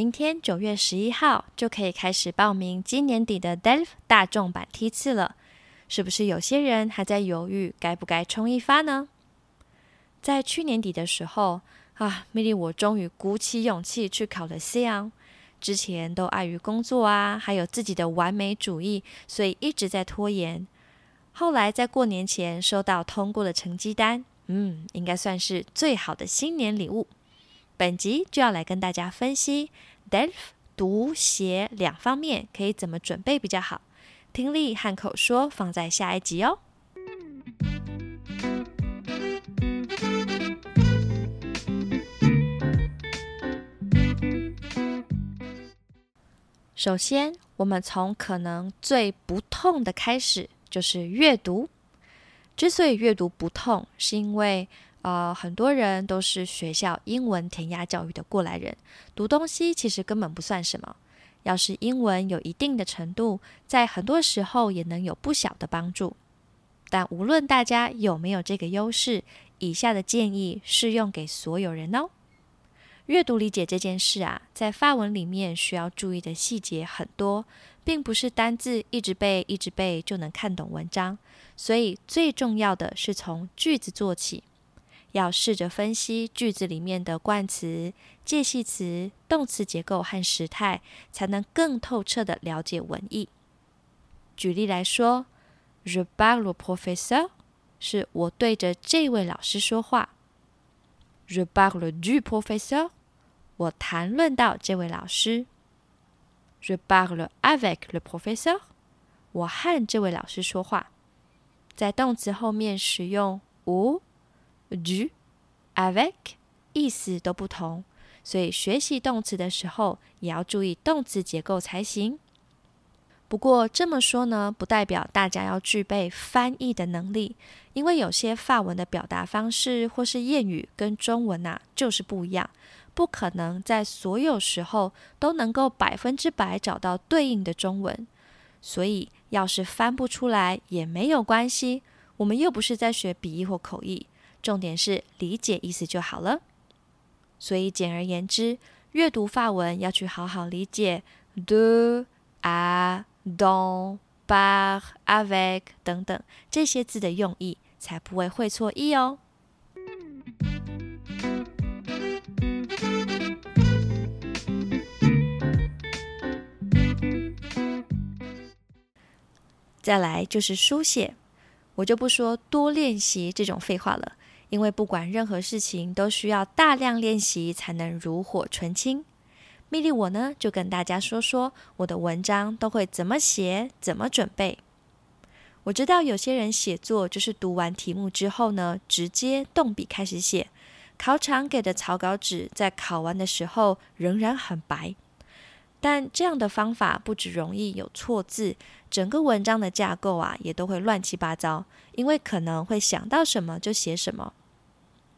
明天九月十一号就可以开始报名今年底的 DELF 大众版梯次了，是不是有些人还在犹豫该不该冲一发呢？在去年底的时候啊，米莉我终于鼓起勇气去考了 C 昂。之前都碍于工作啊，还有自己的完美主义，所以一直在拖延。后来在过年前收到通过的成绩单，嗯，应该算是最好的新年礼物。本集就要来跟大家分析 DELF 读写两方面可以怎么准备比较好，听力和口说放在下一集哦。首先，我们从可能最不痛的开始，就是阅读。之所以阅读不痛，是因为。呃，很多人都是学校英文填鸭教育的过来人，读东西其实根本不算什么。要是英文有一定的程度，在很多时候也能有不小的帮助。但无论大家有没有这个优势，以下的建议适用给所有人哦。阅读理解这件事啊，在发文里面需要注意的细节很多，并不是单字一直背一直背就能看懂文章。所以最重要的是从句子做起。要试着分析句子里面的冠词、介系词、动词结构和时态，才能更透彻的了解文意。举例来说，Je parle au professeur，是我对着这位老师说话；Je parle du professeur，我谈论到这位老师；Je parle avec le professeur，我和这位老师说话。在动词后面使用 u。Du avec 意思都不同，所以学习动词的时候也要注意动词结构才行。不过这么说呢，不代表大家要具备翻译的能力，因为有些法文的表达方式或是谚语跟中文呐就是不一样，不可能在所有时候都能够百分之百找到对应的中文。所以要是翻不出来也没有关系，我们又不是在学笔译或口译。重点是理解意思就好了。所以简而言之，阅读法文要去好好理解 de、a、don、par、avec 等等这些字的用意，才不会会错意哦。再来就是书写，我就不说多练习这种废话了。因为不管任何事情都需要大量练习才能炉火纯青。蜜莉我呢就跟大家说说我的文章都会怎么写、怎么准备。我知道有些人写作就是读完题目之后呢，直接动笔开始写。考场给的草稿纸在考完的时候仍然很白，但这样的方法不只容易有错字，整个文章的架构啊也都会乱七八糟，因为可能会想到什么就写什么。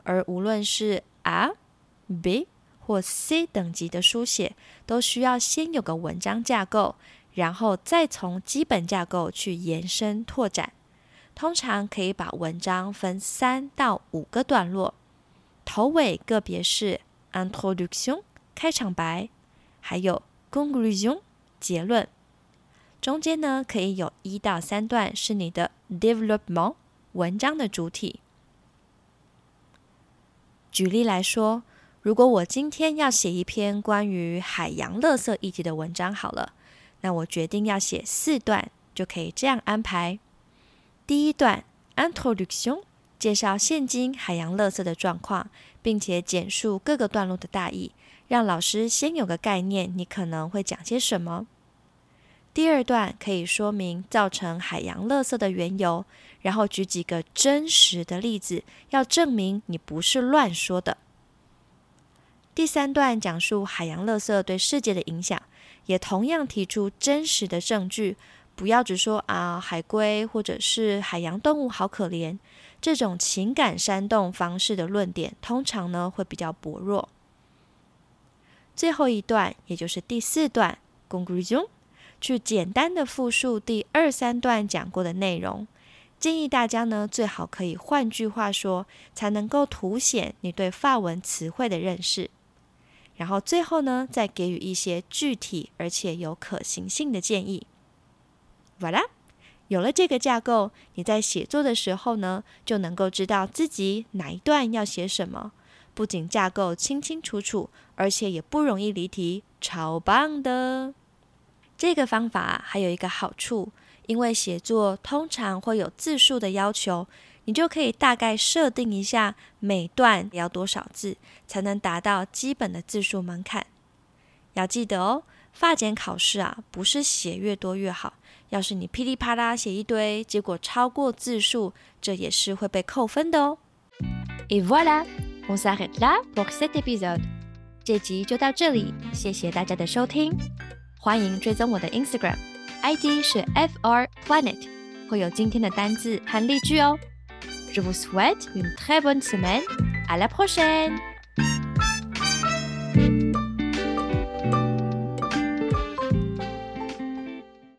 而无论是 A、B 或 C 等级的书写，都需要先有个文章架构，然后再从基本架构去延伸拓展。通常可以把文章分三到五个段落，头尾个别是 Introduction 开场白，还有 Conclusion 结论。中间呢，可以有一到三段是你的 Development 文章的主体。举例来说，如果我今天要写一篇关于海洋垃圾议题的文章，好了，那我决定要写四段，就可以这样安排：第一段 Introduction，介绍现今海洋垃圾的状况，并且简述各个段落的大意，让老师先有个概念，你可能会讲些什么。第二段可以说明造成海洋垃圾的缘由。然后举几个真实的例子，要证明你不是乱说的。第三段讲述海洋垃圾对世界的影响，也同样提出真实的证据，不要只说啊海龟或者是海洋动物好可怜。这种情感煽动方式的论点，通常呢会比较薄弱。最后一段，也就是第四段恭喜中去简单的复述第二三段讲过的内容。建议大家呢，最好可以换句话说，才能够凸显你对法文词汇的认识。然后最后呢，再给予一些具体而且有可行性的建议。完了。有了这个架构，你在写作的时候呢，就能够知道自己哪一段要写什么。不仅架构清清楚楚，而且也不容易离题，超棒的！这个方法还有一个好处，因为写作通常会有字数的要求，你就可以大概设定一下每段要多少字，才能达到基本的字数门槛。要记得哦，发检考试啊，不是写越多越好。要是你噼里啪啦写一堆，结果超过字数，这也是会被扣分的哦。Et voilà, on s'arrête là pour cet épisode。这集就到这里，谢谢大家的收听，欢迎追踪我的 Instagram，ID 是 fr planet，会有今天的单字和例句哦。Je vous souhaite une très bonne semaine，à la prochaine。